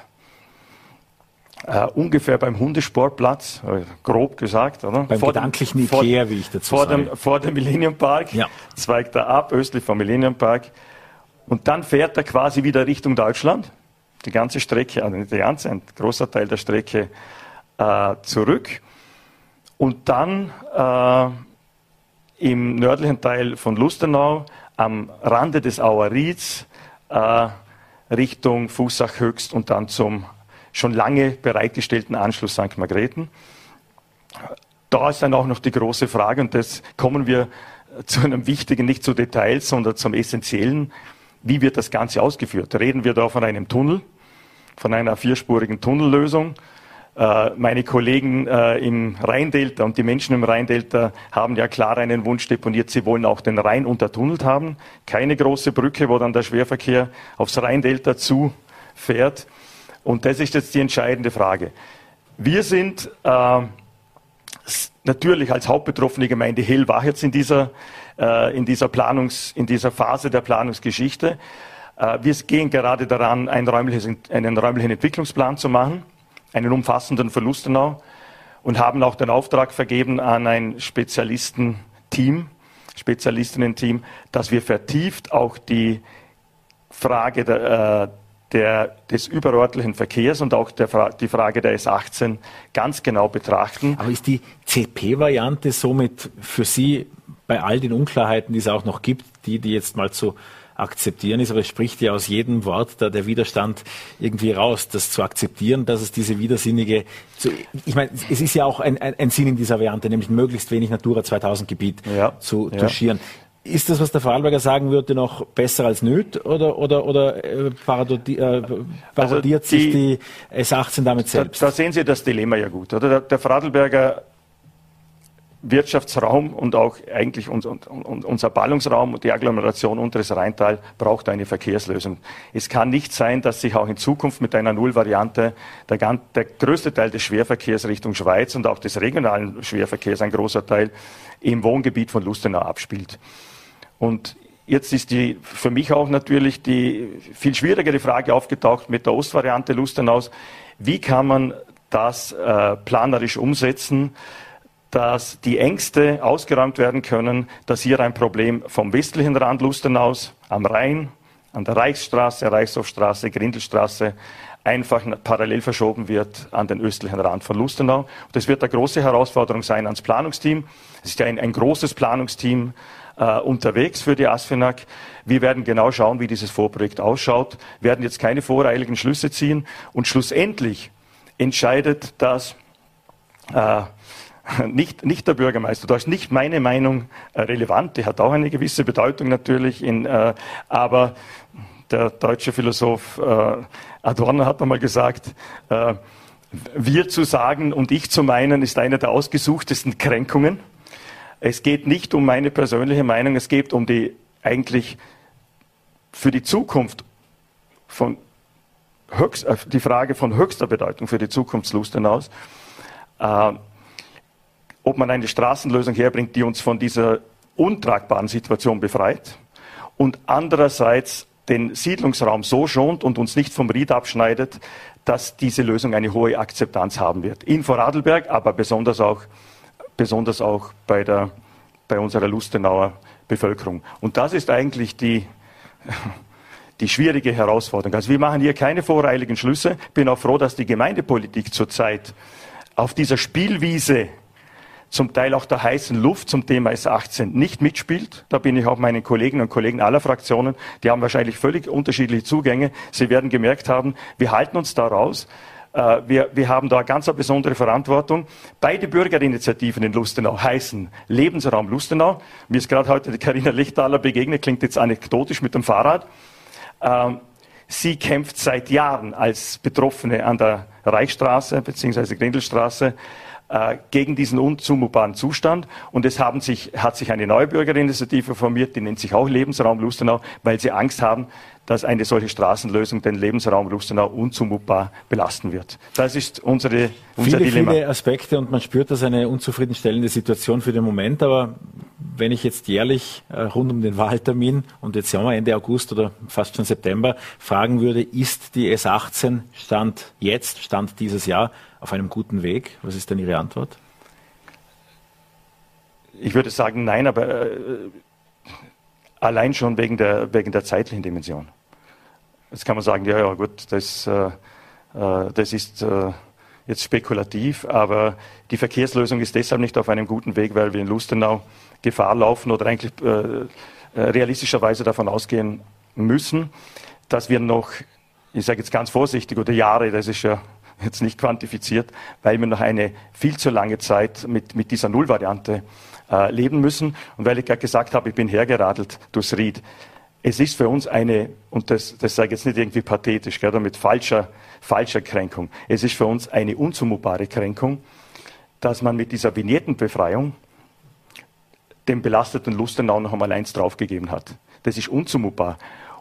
äh, ungefähr beim Hundesportplatz, äh, grob gesagt, oder? Beim vor gedanklichen Ikea, wie ich dazu vor sage. Dem, vor dem Millennium Park Ja. zweigt er ab, östlich vom Millennium Park. Und dann fährt er quasi wieder Richtung Deutschland. Die ganze Strecke, also nicht die ganze, ein großer Teil der Strecke äh, zurück. Und dann äh, im nördlichen Teil von Lustenau, am Rande des Auerrieds, äh, Richtung Fußach Höchst und dann zum schon lange bereitgestellten Anschluss St. Margrethen. Da ist dann auch noch die große Frage, und das kommen wir zu einem wichtigen, nicht zu Details, sondern zum Essentiellen. Wie wird das Ganze ausgeführt? Reden wir da von einem Tunnel, von einer vierspurigen Tunnellösung? Äh, Meine Kollegen äh, im Rheindelta und die Menschen im Rheindelta haben ja klar einen Wunsch deponiert. Sie wollen auch den Rhein untertunnelt haben. Keine große Brücke, wo dann der Schwerverkehr aufs Rheindelta zufährt. Und das ist jetzt die entscheidende Frage. Wir sind äh, natürlich als hauptbetroffene Gemeinde hellwach jetzt in dieser, äh, in dieser Planungs, in dieser Phase der Planungsgeschichte. Äh, wir gehen gerade daran, ein räumliches, einen räumlichen Entwicklungsplan zu machen, einen umfassenden für Lustenau und haben auch den Auftrag vergeben an ein Spezialistenteam, Spezialistinnen-Team, dass wir vertieft auch die Frage der, äh, der, des überörtlichen Verkehrs und auch der, Fra- die Frage der S18 ganz genau betrachten. Aber ist die CP-Variante somit für Sie bei all den Unklarheiten, die es auch noch gibt, die, die jetzt mal zu akzeptieren ist, aber es spricht ja aus jedem Wort da der Widerstand irgendwie raus, das zu akzeptieren, dass es diese widersinnige, zu, ich meine, es ist ja auch ein, ein, ein Sinn in dieser Variante, nämlich möglichst wenig Natura 2000 Gebiet Ja, zu ja. touchieren. Ist das, was der Vorarlberger sagen würde, noch besser als nöt oder, oder, oder äh, parodi äh, parodiert Also die- sich die S18 damit Da, selbst? da sehen Sie das Dilemma ja gut. Oder? Der, der Vorarlberger Wirtschaftsraum und auch eigentlich uns, und, und, unser Ballungsraum und die Agglomeration Unteres Rheintal braucht eine Verkehrslösung. Es kann nicht sein, dass sich auch in Zukunft mit einer Nullvariante der, der größte Teil des Schwerverkehrs Richtung Schweiz und auch des regionalen Schwerverkehrs, ein großer Teil, im Wohngebiet von Lustenau abspielt. Und jetzt ist die für mich auch natürlich die viel schwierigere Frage aufgetaucht mit der Ostvariante Lustenaus. Wie kann man das äh, planerisch umsetzen, dass die Ängste ausgeräumt werden können, dass hier ein Problem vom westlichen Rand Lustenaus am Rhein, an der Reichsstraße, Reichshofstraße, Grindelstraße einfach parallel verschoben wird an den östlichen Rand von Lustenau. Das wird eine große Herausforderung sein ans Planungsteam. Es ist ja ein, ein großes Planungsteam äh, unterwegs für die ASFINAG. Wir werden genau schauen, wie dieses Vorprojekt ausschaut, werden jetzt keine voreiligen Schlüsse ziehen und schlussendlich entscheidet das äh, nicht, nicht der Bürgermeister. Da ist nicht meine Meinung äh, relevant. Die hat auch eine gewisse Bedeutung natürlich. In, äh, aber der deutsche Philosoph äh, Adorno hat einmal gesagt, äh, wir zu sagen und ich zu meinen ist eine der ausgesuchtesten Kränkungen. Es geht nicht um meine persönliche Meinung, es geht um die eigentlich für die Zukunft von höchst, äh, die Frage von höchster Bedeutung für die Zukunftslust hinaus. Äh, ob man eine Straßenlösung herbringt, die uns von dieser untragbaren Situation befreit und andererseits den Siedlungsraum so schont und uns nicht vom Ried abschneidet, dass diese Lösung eine hohe Akzeptanz haben wird. In Vorarlberg, aber besonders auch, besonders auch bei, der, bei unserer Lustenauer Bevölkerung. Und das ist eigentlich die, die schwierige Herausforderung. Also wir machen hier keine voreiligen Schlüsse. Bin auch froh, dass die Gemeindepolitik zurzeit auf dieser Spielwiese zum Teil auch der heißen Luft zum Thema S18 nicht mitspielt. Da bin ich auch meinen Kollegen und Kollegen aller Fraktionen, die haben wahrscheinlich völlig unterschiedliche Zugänge. Sie werden gemerkt haben, wir halten uns da raus, äh, wir, wir haben da ganz eine besondere Verantwortung. Beide Bürgerinitiativen in Lustenau heißen Lebensraum Lustenau. Mir ist gerade heute die Karina Lichtaler begegnet, klingt jetzt anekdotisch mit dem Fahrrad. Ähm, sie kämpft seit Jahren als Betroffene an der Reichsstraße bzw. Grindelstraße äh, gegen diesen unzumutbaren Zustand. Und es haben sich, hat sich eine neue Bürgerinitiative formiert, die nennt sich auch Lebensraum Lustenau, weil sie Angst haben, dass eine solche Straßenlösung den Lebensraum Lustenau unzumutbar belasten wird. Das ist unsere, unser viele, Dilemma. Viele Aspekte und man spürt das eine unzufriedenstellende Situation für den Moment, aber wenn ich jetzt jährlich äh, rund um den Wahltermin und jetzt Sommer, Ende August oder fast schon September fragen würde, ist die S18 Stand jetzt, Stand dieses Jahr auf einem guten Weg? Was ist denn Ihre Antwort? Ich würde sagen, nein, aber äh, allein schon wegen der, wegen der zeitlichen Dimension. Jetzt kann man sagen, ja, ja, gut, das, äh, äh das ist äh, jetzt spekulativ, aber die Verkehrslösung ist deshalb nicht auf einem guten Weg, weil wir in Lustenau Gefahr laufen oder eigentlich äh, äh, realistischerweise davon ausgehen müssen, dass wir noch, ich sage jetzt ganz vorsichtig, oder Jahre, das ist ja jetzt nicht quantifiziert, weil wir noch eine viel zu lange Zeit mit, mit dieser Nullvariante äh, leben müssen. Und weil ich gerade gesagt habe, ich bin hergeradelt durchs Ried. Es ist für uns eine, und das, das sage ich jetzt nicht irgendwie pathetisch, gell, mit falscher, falscher Kränkung. Es ist für uns eine unzumutbare Kränkung, dass man mit dieser Vignettenbefreiung dem belasteten Lustenau noch einmal eins draufgegeben hat. Das ist unzumutbar.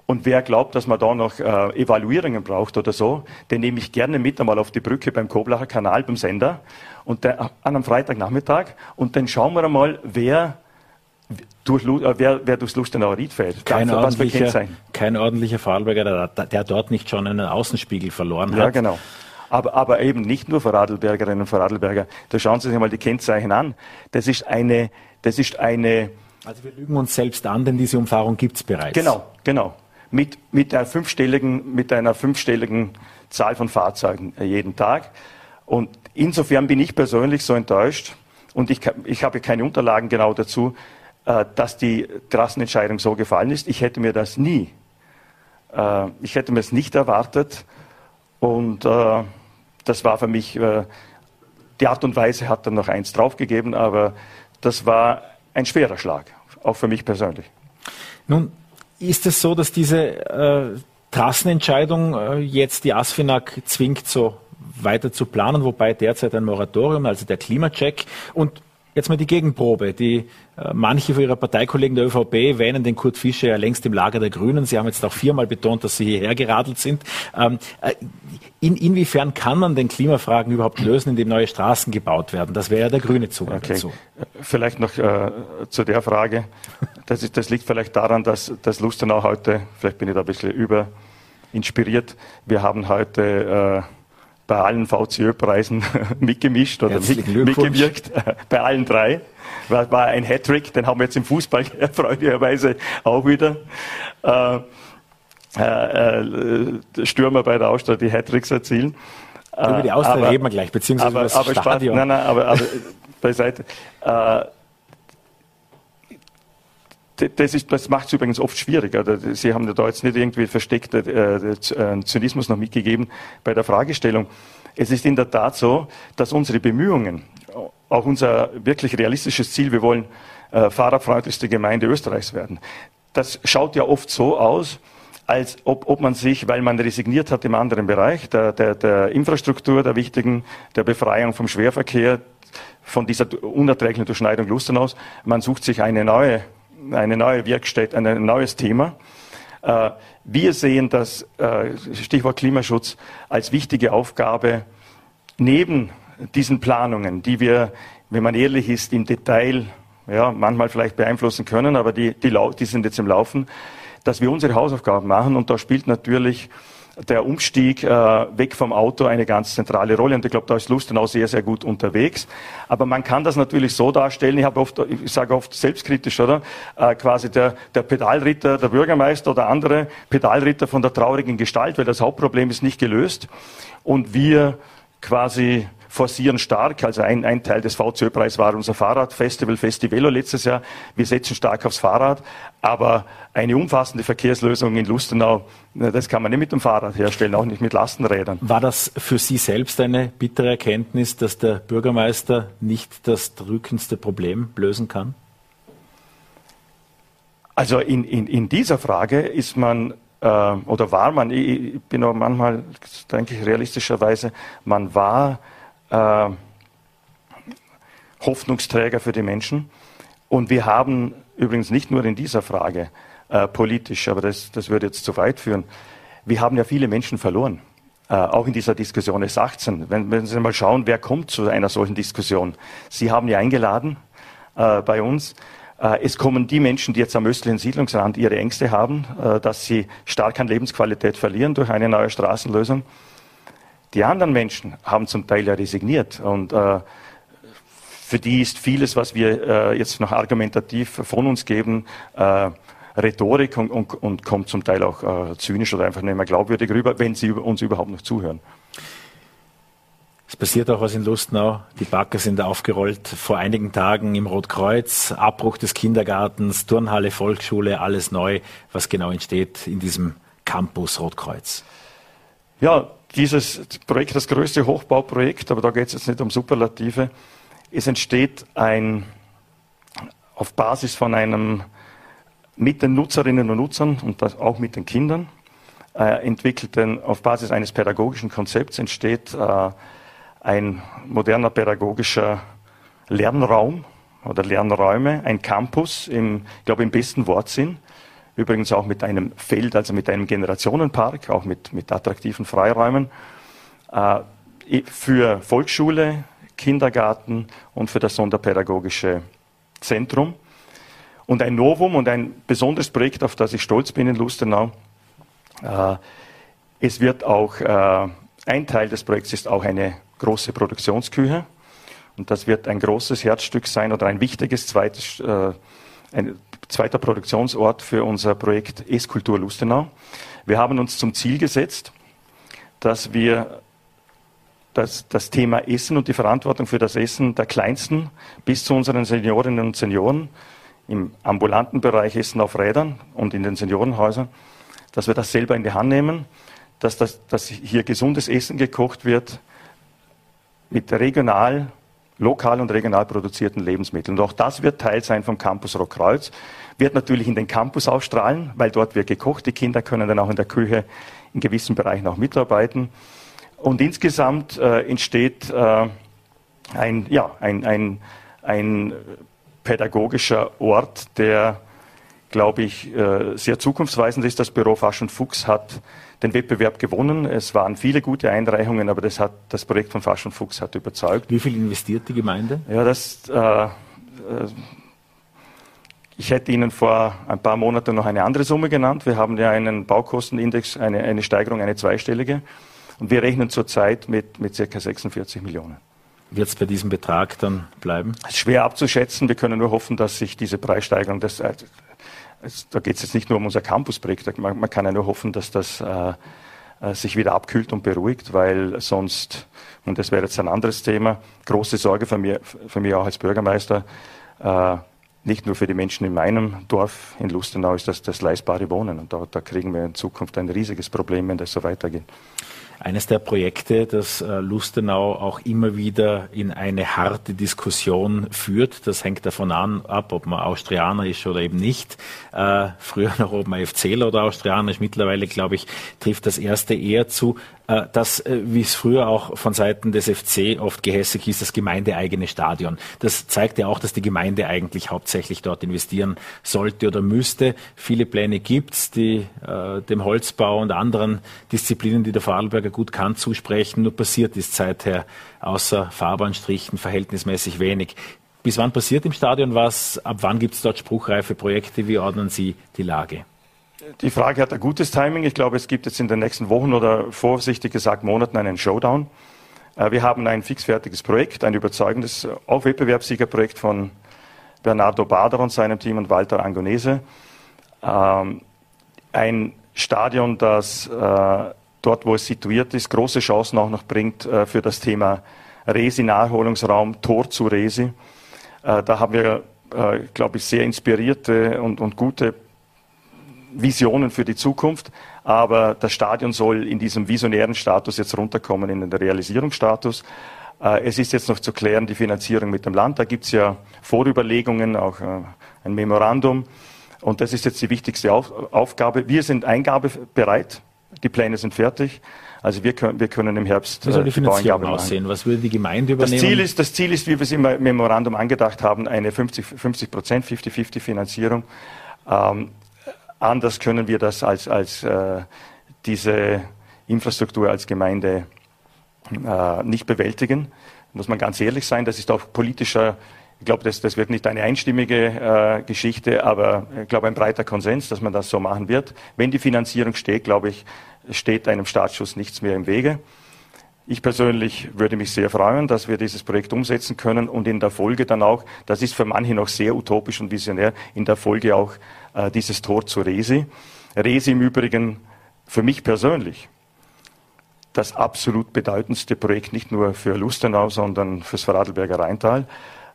Und wer glaubt, dass man da noch äh, Evaluierungen braucht oder so, den nehme ich gerne mit einmal auf die Brücke beim Koblacher Kanal, beim Sender, und der, an einem Freitagnachmittag. Und dann schauen wir einmal, wer durch, äh, wer, wer durchs Lustenauer Ried fährt. Kein ordentlicher, kein ordentlicher Vorarlberger, der, der dort nicht schon einen Außenspiegel verloren hat. Ja, genau. Aber, aber eben nicht nur für Radlbergerinnen und für Radlberger. Da schauen Sie sich mal die Kennzeichen an. Das ist eine, das ist eine. Also wir lügen uns selbst an, denn diese Umfahrung gibt es bereits. Genau, genau mit, mit, einer fünfstelligen, mit einer fünfstelligen Zahl von Fahrzeugen äh, jeden Tag. Und insofern bin ich persönlich so enttäuscht und ich, ich habe keine Unterlagen genau dazu, äh, dass die Trassenentscheidung so gefallen ist. Ich hätte mir das nie, äh, ich hätte mir es nicht erwartet und das war für mich, die Art und Weise hat dann noch eins draufgegeben, aber das war ein schwerer Schlag, auch für mich persönlich. Nun, ist es so, dass diese äh, Trassenentscheidung äh, jetzt die ASFINAG zwingt, so weiter zu planen, wobei derzeit ein Moratorium, also der Klimacheck und Jetzt mal die Gegenprobe. Die, äh, manche von Ihrer Parteikollegen der ÖVP wähnen den Kurt Fischer ja längst im Lager der Grünen. Sie haben jetzt auch viermal betont, dass Sie hierher geradelt sind. Ähm, äh, in, inwiefern kann man den Klimafragen überhaupt lösen, indem neue Straßen gebaut werden? Das wäre ja der grüne Zugang okay. dazu. Vielleicht noch äh, zu der Frage. Das, ist, das liegt vielleicht daran, dass, dass Lustenau heute, vielleicht bin ich da ein bisschen über inspiriert, wir haben heute äh, bei allen VCÖ-Preisen mitgemischt oder mit, mitgewirkt, bei allen drei. War, war ein Hattrick, den haben wir jetzt im Fußball erfreulicherweise auch wieder. Äh, äh, äh, Stürmer bei der Austria, die Hattricks erzielen. Über die Austria aber, reden wir gleich, beziehungsweise aber, das aber Stadion. Spaß, nein, nein, aber, aber beiseite. Äh, das, ist, das macht es übrigens oft schwieriger. Sie haben da jetzt nicht irgendwie versteckt äh, äh, Zynismus noch mitgegeben bei der Fragestellung. Es ist in der Tat so, dass unsere Bemühungen, auch unser wirklich realistisches Ziel, wir wollen äh, fahrradfreundlichste Gemeinde Österreichs werden, das schaut ja oft so aus, als ob, ob man sich, weil man resigniert hat im anderen Bereich, der, der, der Infrastruktur, der wichtigen, der Befreiung vom Schwerverkehr, von dieser unerträglichen Durchschneidung Lustenaus, man sucht sich eine neue eine neue Werkstätte, ein neues Thema. Äh, wir sehen das äh, Stichwort Klimaschutz als wichtige Aufgabe neben diesen Planungen, die wir, wenn man ehrlich ist, im Detail ja, manchmal vielleicht beeinflussen können, aber die, die, die sind jetzt im Laufen, dass wir unsere Hausaufgaben machen und da spielt natürlich der Umstieg äh, weg vom Auto eine ganz zentrale Rolle. Und ich glaube, da ist Lustenau sehr, sehr gut unterwegs. Aber man kann das natürlich so darstellen, ich habe oft, ich sage oft selbstkritisch, oder? Äh, quasi der, der Pedalritter, der Bürgermeister oder andere Pedalritter von der traurigen Gestalt, weil das Hauptproblem ist nicht gelöst. Und wir quasi forcieren stark. Also ein, ein Teil des VCÖ-Preises war unser Fahrradfestival, Festivelo letztes Jahr. Wir setzen stark aufs Fahrrad. Aber eine umfassende Verkehrslösung in Lustenau, das kann man nicht mit dem Fahrrad herstellen, auch nicht mit Lastenrädern. War das für Sie selbst eine bittere Erkenntnis, dass der Bürgermeister nicht das drückendste Problem lösen kann? Also in, in, in dieser Frage ist man äh, oder war man, ich, ich, bin auch manchmal, denke ich realistischerweise, man war äh, Hoffnungsträger für die Menschen. Und wir haben übrigens nicht nur in dieser Frage äh, politisch, aber das, das würde jetzt zu weit führen, wir haben ja viele Menschen verloren. Äh, auch in dieser Diskussion S18. Wenn, wenn Sie mal schauen, wer kommt zu einer solchen Diskussion. Sie haben ja eingeladen äh, bei uns. Äh, es kommen die Menschen, die jetzt am östlichen Siedlungsrand ihre Ängste haben, äh, dass sie stark an Lebensqualität verlieren durch eine neue Straßenlösung. Die anderen Menschen haben zum Teil ja resigniert und äh, für die ist vieles, was wir jetzt noch argumentativ von uns geben, Rhetorik und, und, und, kommt zum Teil auch zynisch oder einfach nicht mehr glaubwürdig rüber, wenn sie uns überhaupt noch zuhören. Es passiert auch was in Lustenau. Die Backer sind aufgerollt vor einigen Tagen im Rotkreuz. Abbruch des Kindergartens, Turnhalle, Volksschule, alles neu. Was genau entsteht in diesem Campus Rotkreuz? Ja, dieses Projekt, das größte Hochbauprojekt, aber da geht es jetzt nicht um Superlative. Es entsteht ein, auf Basis von einem, mit den Nutzerinnen und Nutzern und auch mit den Kindern, äh, entwickelten, auf Basis eines pädagogischen Konzepts entsteht äh, ein moderner pädagogischer Lernraum oder Lernräume, ein Campus, im, ich glaube im besten Wortsinn. Übrigens auch mit einem Feld, also mit einem Generationenpark, auch mit, mit attraktiven Freiräumen. Äh, für Volksschule, Kindergarten und für das Sonderpädagogische Zentrum. Und ein Novum und ein besonderes Projekt, auf das ich stolz bin in Lustenau. Äh, es wird auch, äh, ein Teil des Projekts ist auch eine große Produktionsküche. Und das wird ein großes Herzstück sein oder ein wichtiges zweites, ein zweiter Produktionsort für unser Projekt Eskultur Lustenau. Wir haben uns zum Ziel gesetzt, dass wir das, das Thema Essen und die Verantwortung für das Essen der Kleinsten bis zu unseren Seniorinnen und Senioren im ambulanten Bereich Essen auf Rädern und in den Seniorenhäusern, dass wir das selber in die Hand nehmen, dass, das, dass hier gesundes Essen gekocht wird, mit regional, lokal und regional produzierten Lebensmitteln. Und auch das wird Teil sein vom Campus Rockkreuz. Wird natürlich in den Campus ausstrahlen, weil dort wird gekocht. Die Kinder können dann auch in der Küche in gewissen Bereichen auch mitarbeiten. Und insgesamt äh, entsteht äh, ein, ja, ein, ein, ein pädagogischer Ort, der, glaube ich, äh, sehr zukunftsweisend ist. Das Büro Fasch und Fuchs hat den Wettbewerb gewonnen. Es waren viele gute Einreichungen, aber das, hat, das Projekt von Fasch und Fuchs hat überzeugt. Wie viel investiert die Gemeinde? Ja, das, äh, äh, ich hätte Ihnen vor ein paar Monaten noch eine andere Summe genannt. Wir haben ja einen Baukostenindex, eine, eine Steigerung, eine zweistellige. Und wir rechnen zurzeit mit, mit ca. 46 Millionen. Wird es bei diesem Betrag dann bleiben? Schwer abzuschätzen. Wir können nur hoffen, dass sich diese Preissteigerung, das, es, da geht es jetzt nicht nur um unser Campusprojekt, man, man kann ja nur hoffen, dass das äh, äh, sich wieder abkühlt und beruhigt, weil sonst, und das wäre jetzt ein anderes Thema, große Sorge für mich, für mich auch als Bürgermeister, äh, nicht nur für die Menschen in meinem Dorf in Lustenau ist das das leistbare Wohnen. Und da, da kriegen wir in Zukunft ein riesiges Problem, wenn das so weitergeht eines der Projekte, das äh, Lustenau auch immer wieder in eine harte Diskussion führt. Das hängt davon an, ab, ob man Austrianer ist oder eben nicht. Äh, früher noch, ob man FCler oder Austrianer ist. Mittlerweile, glaube ich, trifft das erste eher zu. Äh, das, äh, wie es früher auch von Seiten des FC oft gehässig hieß, das gemeindeeigene Stadion. Das zeigt ja auch, dass die Gemeinde eigentlich hauptsächlich dort investieren sollte oder müsste. Viele Pläne gibt's, die äh, dem Holzbau und anderen Disziplinen, die der Vorarlberger gut kann, zusprechen. Nur passiert ist seither außer Fahrbahnstrichen verhältnismäßig wenig. Bis wann passiert im Stadion was? Ab wann gibt es dort spruchreife Projekte? Wie ordnen Sie die Lage? Die Frage hat ein gutes Timing. Ich glaube, es gibt jetzt in den nächsten Wochen oder vorsichtig gesagt Monaten einen Showdown. Äh, wir haben ein fixfertiges Projekt, ein überzeugendes, auch Wettbewerbssiegerprojekt von Bernardo Bader und seinem Team und Walter Angonese. Ähm, ein Stadion, das äh, dort, wo es situiert ist, große Chancen auch noch bringt äh, für das Thema Resi-Naherholungsraum, Tor zu Resi. Äh, da haben wir, äh, glaube ich, sehr inspirierte und, und gute Visionen für die Zukunft. Aber das Stadion soll in diesem visionären Status jetzt runterkommen in den Realisierungsstatus. Äh, es ist jetzt noch zu klären, die Finanzierung mit dem Land. Da gibt es ja Vorüberlegungen, auch äh, ein Memorandum. Und das ist jetzt die wichtigste Aufgabe. Wir sind eingabebereit. Die Pläne sind fertig. Also wir können, wir können im Herbst. Wie soll die äh, Finanzierung die aussehen? Was würde die Gemeinde übernehmen? Das Ziel ist, das Ziel ist wie wir es im Memorandum angedacht haben, eine 50, 50 Prozent, 50-50 Finanzierung. Ähm, anders können wir das als, als äh, diese Infrastruktur als Gemeinde äh, nicht bewältigen. Muss man ganz ehrlich sein, das ist auch politischer, ich glaube, das, das wird nicht eine einstimmige äh, Geschichte, aber ich glaube ein breiter Konsens, dass man das so machen wird. Wenn die Finanzierung steht, glaube ich, steht einem Startschuss nichts mehr im Wege. Ich persönlich würde mich sehr freuen, dass wir dieses Projekt umsetzen können und in der Folge dann auch, das ist für manche noch sehr utopisch und visionär, in der Folge auch äh, dieses Tor zu Resi. Resi im Übrigen für mich persönlich das absolut bedeutendste Projekt, nicht nur für Lustenau, sondern fürs Vorarlberger Rheintal.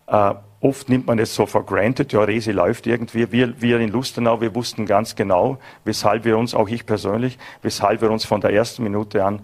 Äh, oft nimmt man es so for granted, ja, Resi läuft irgendwie. Wir, wir in Lustenau, wir wussten ganz genau, weshalb wir uns, auch ich persönlich, weshalb wir uns von der ersten Minute an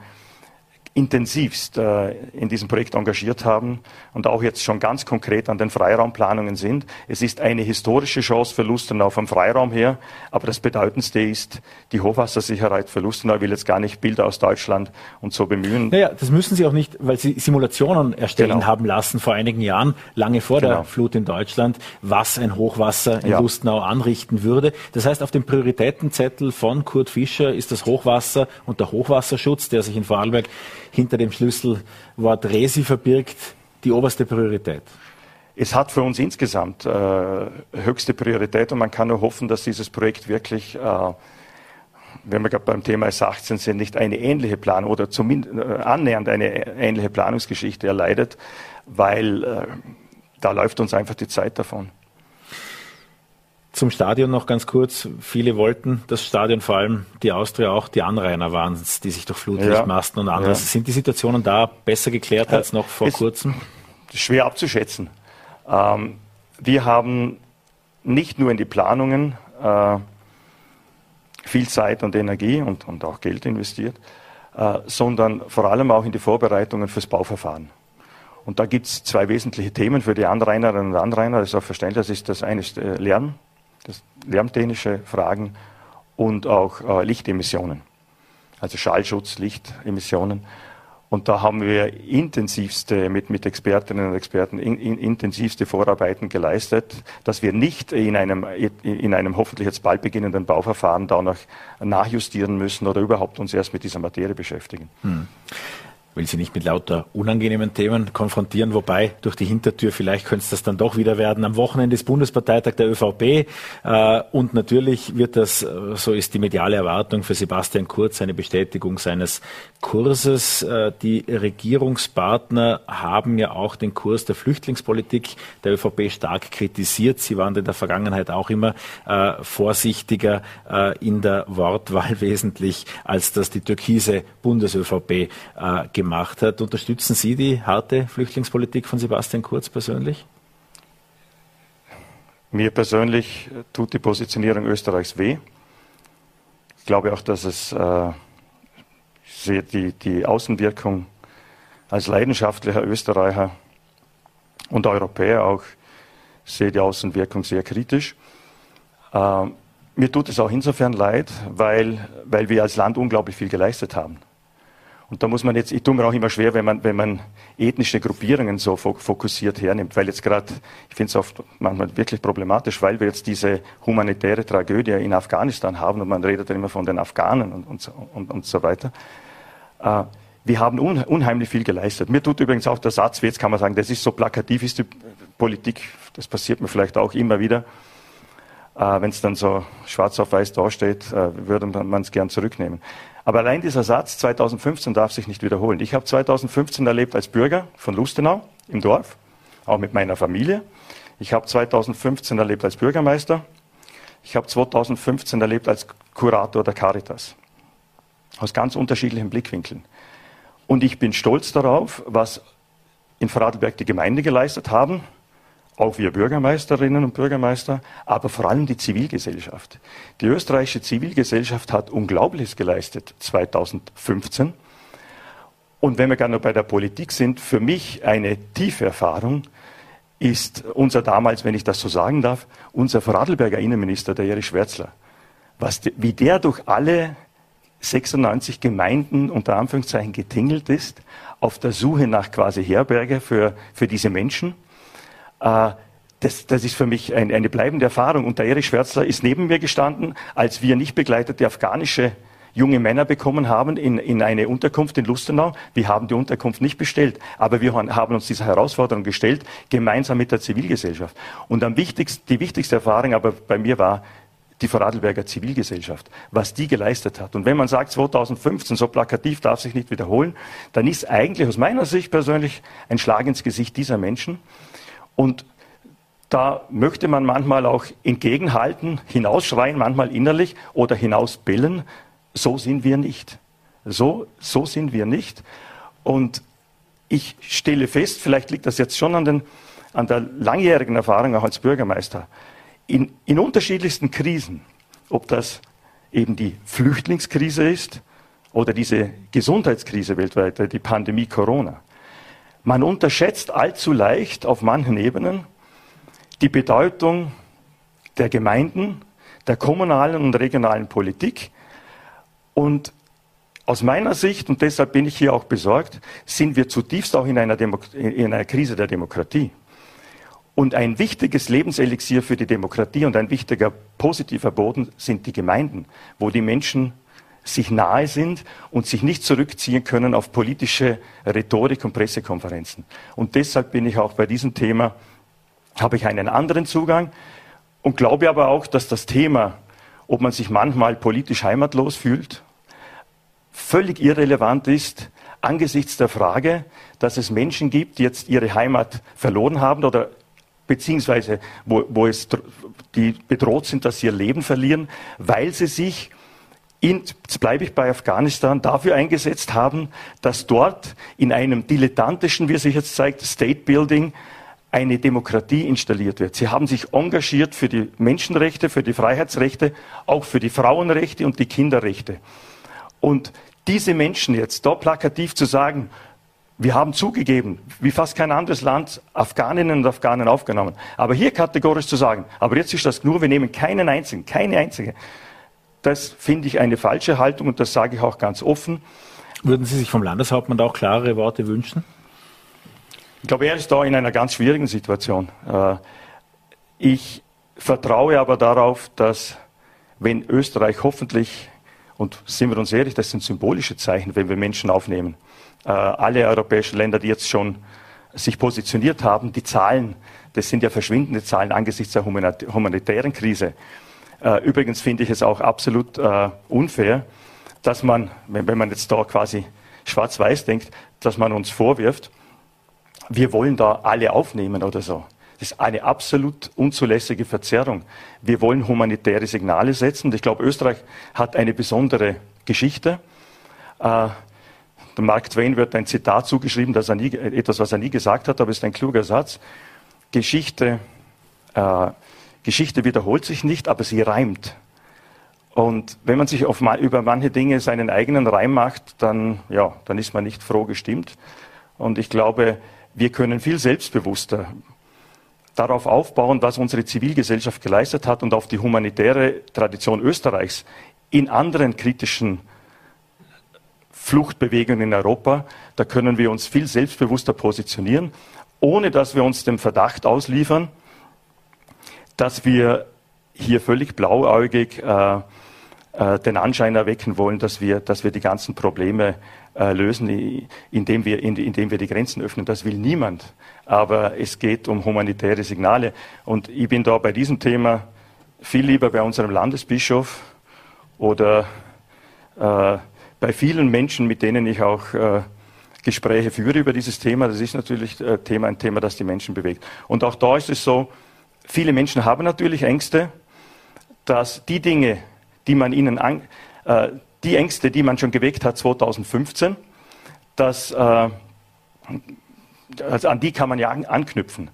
intensivst äh, in diesem Projekt engagiert haben und auch jetzt schon ganz konkret an den Freiraumplanungen sind. Es ist eine historische Chance für Lustenau vom Freiraum her, aber das Bedeutendste ist die Hochwassersicherheit für Lustenau. Ich will jetzt gar nicht Bilder aus Deutschland und so bemühen. Naja, das müssen Sie auch nicht, weil Sie Simulationen erstellen genau. haben lassen vor einigen Jahren, lange vor genau. der Flut in Deutschland, was ein Hochwasser in ja. Lustenau anrichten würde. Das heißt, auf dem Prioritätenzettel von Kurt Fischer ist das Hochwasser und der Hochwasserschutz, der sich in Vorarlberg hinter dem Schlüsselwort Resi verbirgt, die oberste Priorität? Es hat für uns insgesamt äh, höchste Priorität und man kann nur hoffen, dass dieses Projekt wirklich, äh, wenn wir gerade beim Thema S18 sind, nicht eine ähnliche Planung oder zumindest äh, annähernd eine ähnliche Planungsgeschichte erleidet, weil äh, da läuft uns einfach die Zeit davon. Zum Stadion noch ganz kurz. Viele wollten das Stadion, vor allem die Austria auch, die Anrainer waren es, die sich durch Flutlichtmasten ja. und anderes. Ja. Sind die Situationen da besser geklärt als noch vor es kurzem? Schwer abzuschätzen. Ähm, wir haben nicht nur in die Planungen äh, viel Zeit und Energie und, und auch Geld investiert, äh, sondern vor allem auch in die Vorbereitungen fürs Bauverfahren. Und da gibt es zwei wesentliche Themen für die Anrainerinnen und Anrainer. Das ist auch verständlich. Das ist das eine ist äh, Lärm das lärmtechnische Fragen und auch äh, Lichtemissionen, also Schallschutz, Lichtemissionen. Und da haben wir intensivste, mit, mit Expertinnen und Experten, in, in, intensivste Vorarbeiten geleistet, dass wir nicht in einem, in einem hoffentlich jetzt bald beginnenden Bauverfahren da noch nachjustieren müssen oder überhaupt uns erst mit dieser Materie beschäftigen. Hm will sie nicht mit lauter unangenehmen Themen konfrontieren, wobei durch die Hintertür vielleicht könnte es das dann doch wieder werden. Am Wochenende ist Bundesparteitag der ÖVP äh, und natürlich wird das, äh, so ist die mediale Erwartung für Sebastian Kurz, eine Bestätigung seines Kurses. Äh, die Regierungspartner haben ja auch den Kurs der Flüchtlingspolitik der ÖVP stark kritisiert. Sie waren in der Vergangenheit auch immer äh, vorsichtiger äh, in der Wortwahl wesentlich, als das die türkise Bundes-ÖVP äh, gemacht gemacht hat. Unterstützen Sie die harte Flüchtlingspolitik von Sebastian Kurz persönlich? Mir persönlich tut die Positionierung Österreichs weh. Ich glaube auch, dass es äh, die, die Außenwirkung als leidenschaftlicher Österreicher und Europäer auch sehe die Außenwirkung sehr kritisch. Äh, mir tut es auch insofern leid, weil, weil wir als Land unglaublich viel geleistet haben. Und da muss man jetzt, ich tue mir auch immer schwer, wenn man, wenn man ethnische Gruppierungen so fokussiert hernimmt, weil jetzt gerade, ich finde es oft manchmal wirklich problematisch, weil wir jetzt diese humanitäre Tragödie in Afghanistan haben und man redet dann immer von den Afghanen und, und, und, und so weiter. Äh, wir haben unheimlich viel geleistet. Mir tut übrigens auch der Satz, jetzt kann man sagen, das ist so plakativ, ist die Politik, das passiert mir vielleicht auch immer wieder. Äh, wenn es dann so schwarz auf weiß dasteht, äh, würde man es gern zurücknehmen. Aber allein dieser Satz 2015 darf sich nicht wiederholen. Ich habe 2015 erlebt als Bürger von Lustenau im Dorf, auch mit meiner Familie. Ich habe 2015 erlebt als Bürgermeister. Ich habe 2015 erlebt als Kurator der Caritas. Aus ganz unterschiedlichen Blickwinkeln. Und ich bin stolz darauf, was in Vorarlberg die Gemeinde geleistet haben, auch wir Bürgermeisterinnen und Bürgermeister, aber vor allem die Zivilgesellschaft. Die österreichische Zivilgesellschaft hat Unglaubliches geleistet 2015. Und wenn wir gerade noch bei der Politik sind, für mich eine tiefe Erfahrung ist unser damals, wenn ich das so sagen darf, unser Vorarlberger Innenminister, der Erich Schwärzler. Was, wie der durch alle 96 Gemeinden unter Anführungszeichen getingelt ist, auf der Suche nach quasi Herberge für, für diese Menschen. Äh, das, das ist für mich ein, eine bleibende Erfahrung. Und der Erich Schwärzler ist neben mir gestanden, als wir nicht begleitete afghanische junge Männer bekommen haben in, in eine Unterkunft in Lustenau. Wir haben die Unterkunft nicht bestellt, aber wir haben uns dieser Herausforderung gestellt, gemeinsam mit der Zivilgesellschaft. Und am wichtigsten, die wichtigste Erfahrung aber bei mir war, die Vorarlberger Zivilgesellschaft, was die geleistet hat. Und wenn man sagt, 2015, so plakativ darf sich nicht wiederholen, dann ist eigentlich aus meiner Sicht persönlich ein Schlag ins Gesicht dieser Menschen. Und da möchte man manchmal auch entgegenhalten, hinausschreien, manchmal innerlich oder hinausbellen. So sind wir nicht. So, so sind wir nicht. Und ich stelle fest, vielleicht liegt das jetzt schon an, den, an der langjährigen Erfahrung auch als Bürgermeister, in, in unterschiedlichsten Krisen, ob das eben die Flüchtlingskrise ist oder diese Gesundheitskrise weltweit, die Pandemie Corona. Man unterschätzt allzu leicht auf manchen Ebenen die Bedeutung der Gemeinden, der kommunalen und regionalen Politik. Und aus meiner Sicht, und deshalb bin ich hier auch besorgt, sind wir zutiefst auch in einer, Demo in einer Krise der Demokratie. Und ein wichtiges Lebenselixier für die Demokratie und ein wichtiger positiver Boden sind die Gemeinden, wo die Menschen sich nahe sind und sich nicht zurückziehen können auf politische Rhetorik und Pressekonferenzen. Und deshalb bin ich auch bei diesem Thema, habe ich einen anderen Zugang und glaube aber auch, dass das Thema, ob man sich manchmal politisch heimatlos fühlt, völlig irrelevant ist angesichts der Frage, dass es Menschen gibt, die jetzt ihre Heimat verloren haben oder beziehungsweise wo, wo es die bedroht sind, dass sie ihr Leben verlieren, weil sie sich in, jetzt bleibe ich bei Afghanistan, dafür eingesetzt haben, dass dort in einem dilettantischen, wie sich jetzt zeigt, State Building eine Demokratie installiert wird. Sie haben sich engagiert für die Menschenrechte, für die Freiheitsrechte, auch für die Frauenrechte und die Kinderrechte. Und diese Menschen jetzt da plakativ zu sagen, wir haben zugegeben, wie fast kein anderes Land, Afghaninnen und Afghanen aufgenommen. Aber hier kategorisch zu sagen, aber jetzt ist das nur, wir nehmen keinen einzigen, keine einzige. Das finde ich eine falsche Haltung und das sage ich auch ganz offen. Würden Sie sich vom Landeshauptmann da auch klarere Worte wünschen? Ich glaube, er ist da in einer ganz schwierigen Situation. Äh, ich vertraue aber darauf, dass wenn Österreich hoffentlich, und sind wir uns ehrlich, das sind symbolische Zeichen, wenn wir Menschen aufnehmen, äh, alle europäischen Länder, die jetzt schon sich positioniert haben, die Zahlen, das sind ja verschwindende Zahlen angesichts der humanitären Krise. Äh, übrigens finde ich es auch absolut äh, unfair, dass man, wenn man jetzt da quasi schwarz-weiß denkt, dass man uns vorwirft, wir wollen da alle aufnehmen oder so. Das ist eine absolut unzulässige Verzerrung. Wir wollen humanitäre Signale setzen. Ich glaube, Österreich hat eine besondere Geschichte. Äh, Mark Twain wird ein Zitat zugeschrieben, das er nie, etwas, was er nie gesagt hat, aber es ist ein kluger Satz. Geschichte, äh, Geschichte wiederholt sich nicht, aber sie reimt. Und wenn man sich auf, über manche Dinge seinen eigenen Reim macht, dann, ja, dann ist man nicht froh gestimmt. Und ich glaube, wir können viel selbstbewusster darauf aufbauen, was unsere Zivilgesellschaft geleistet hat und auf die humanitäre Tradition Österreichs in anderen kritischen Fluchtbewegungen in Europa. Da können wir uns viel selbstbewusster positionieren, ohne dass wir uns dem Verdacht ausliefern, dass wir hier völlig blauäugig äh, äh, den Anschein erwecken wollen, dass wir, dass wir die ganzen Probleme äh, lösen, indem wir, indem wir die Grenzen öffnen. Das will niemand. Aber es geht um humanitäre Signale. Und ich bin da bei diesem Thema viel lieber bei unserem Landesbischof oder äh, bei vielen Menschen, mit denen ich auch äh, Gespräche führe über dieses Thema. Das ist natürlich Thema, ein Thema, das die Menschen bewegt. Und auch da ist es so, viele Menschen haben natürlich Ängste, dass die Dinge, die man ihnen, an, äh, die Ängste, die man schon geweckt hat 2015, dass äh, also an die kann man ja anknüpfen.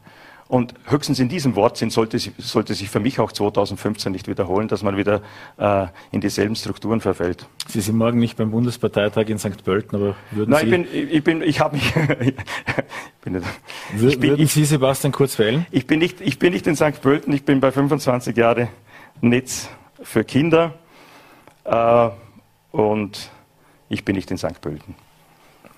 Und höchstens in diesem Wortsinn sollte, sollte sich für mich auch 2015 nicht wiederholen, dass man wieder äh, in dieselben Strukturen verfällt. Sie sind morgen nicht beim Bundesparteitag in St. Pölten, aber würden Nein, Sie... ich bin, ich bin, ich habe mich... bin ich bin, würden Sie Sebastian Kurz wählen? Ich bin nicht, ich bin nicht in St. Pölten, ich bin bei 25 Jahre Netz für Kinder äh, und ich bin nicht in St. Pölten.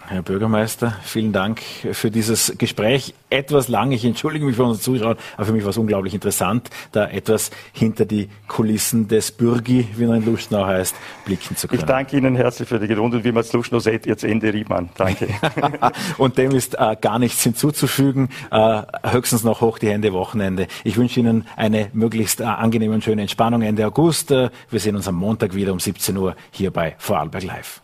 Herr Bürgermeister, vielen Dank für dieses Gespräch. Etwas lang, ich entschuldige mich für unsere Zuschauer, aber für mich war es unglaublich interessant, da etwas hinter die Kulissen des Bürgi, wie er in Lustenau heißt, blicken zu können. Ich danke Ihnen herzlich für die Geduld und wie man es Lustenau sieht, jetzt Ende Riedmann. Danke. und dem ist äh, gar nichts hinzuzufügen, äh, höchstens noch hoch die Hände Wochenende. Ich wünsche Ihnen eine möglichst äh, angenehme und schöne Entspannung Ende August. Äh, wir sehen uns am Montag wieder um 17 Uhr hier bei Vorarlberg Live.